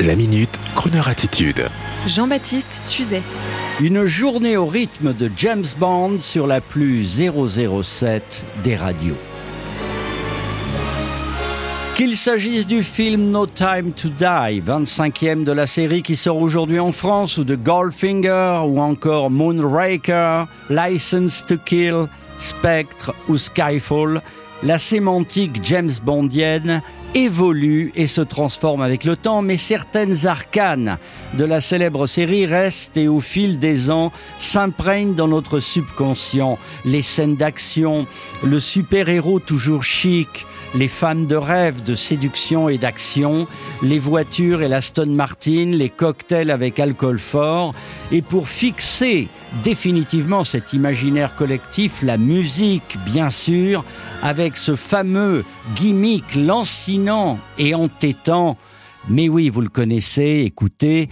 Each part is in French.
La minute, Kroneur attitude. Jean-Baptiste Tuzet. Une journée au rythme de James Bond sur la plus 007 des radios. Qu'il s'agisse du film No Time to Die, 25e de la série qui sort aujourd'hui en France, ou de Goldfinger, ou encore Moonraker, License to Kill, Spectre ou Skyfall, la sémantique James Bondienne évolue et se transforme avec le temps, mais certaines arcanes de la célèbre série restent et au fil des ans s'imprègnent dans notre subconscient. Les scènes d'action, le super-héros toujours chic, les femmes de rêve, de séduction et d'action, les voitures et l'Aston Martin, les cocktails avec alcool fort, et pour fixer définitivement cet imaginaire collectif, la musique, bien sûr, avec ce fameux gimmick lancinant et entêtant. Mais oui, vous le connaissez, écoutez,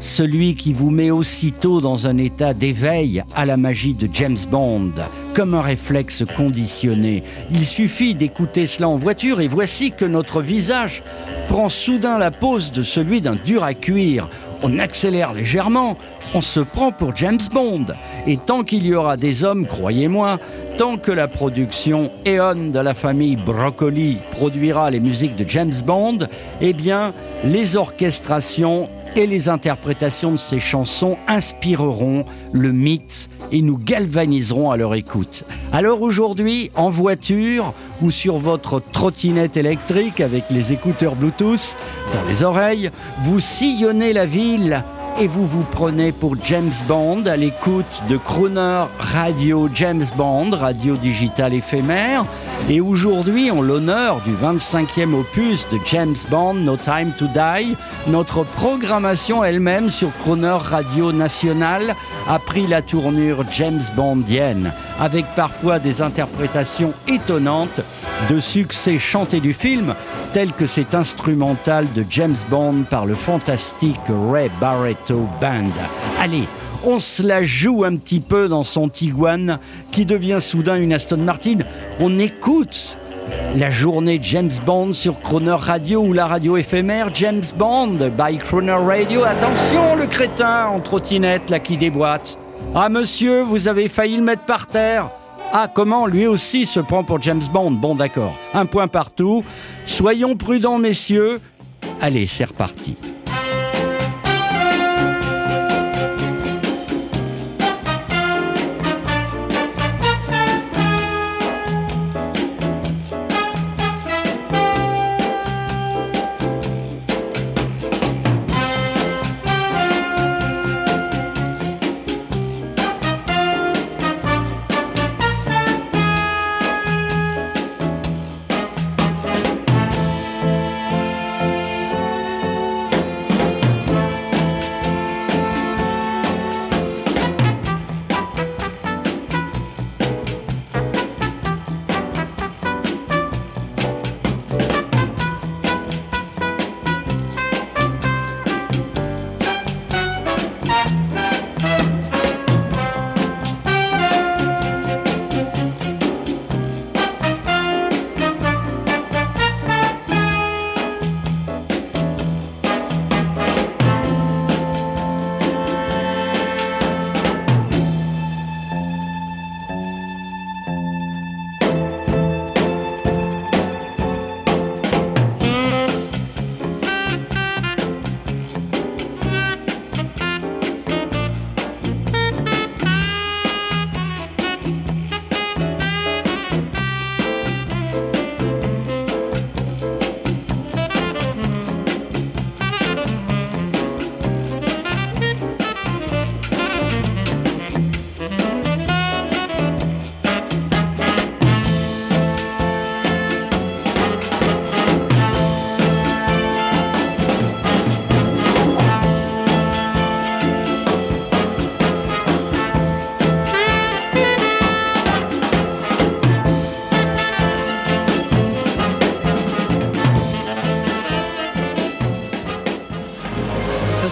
celui qui vous met aussitôt dans un état d'éveil à la magie de James Bond, comme un réflexe conditionné. Il suffit d'écouter cela en voiture et voici que notre visage prend soudain la pose de celui d'un dur à cuire. On accélère légèrement, on se prend pour James Bond. Et tant qu'il y aura des hommes, croyez-moi, tant que la production Eon de la famille Broccoli produira les musiques de James Bond, eh bien, les orchestrations et les interprétations de ces chansons inspireront le mythe et nous galvaniseront à leur écoute. Alors aujourd'hui, en voiture ou sur votre trottinette électrique avec les écouteurs Bluetooth dans les oreilles, vous sillonnez la ville et vous vous prenez pour James Bond à l'écoute de Crooner Radio James Bond, radio digitale éphémère. Et aujourd'hui, en l'honneur du 25e opus de James Bond, No Time to Die, notre programmation elle-même sur Crooner Radio National a pris la tournure James Bondienne, avec parfois des interprétations étonnantes de succès chantés du film, tel que cet instrumental de James Bond par le fantastique Ray Barretto Band. Allez, on se la joue un petit peu dans son Tiguan qui devient soudain une Aston Martin. On écoute la journée James Bond sur Croner Radio ou la radio éphémère James Bond by Croner Radio. Attention le crétin en trottinette là qui déboîte. Ah monsieur, vous avez failli le mettre par terre. Ah, comment lui aussi se prend pour James Bond? Bon, d'accord. Un point partout. Soyons prudents, messieurs. Allez, c'est reparti.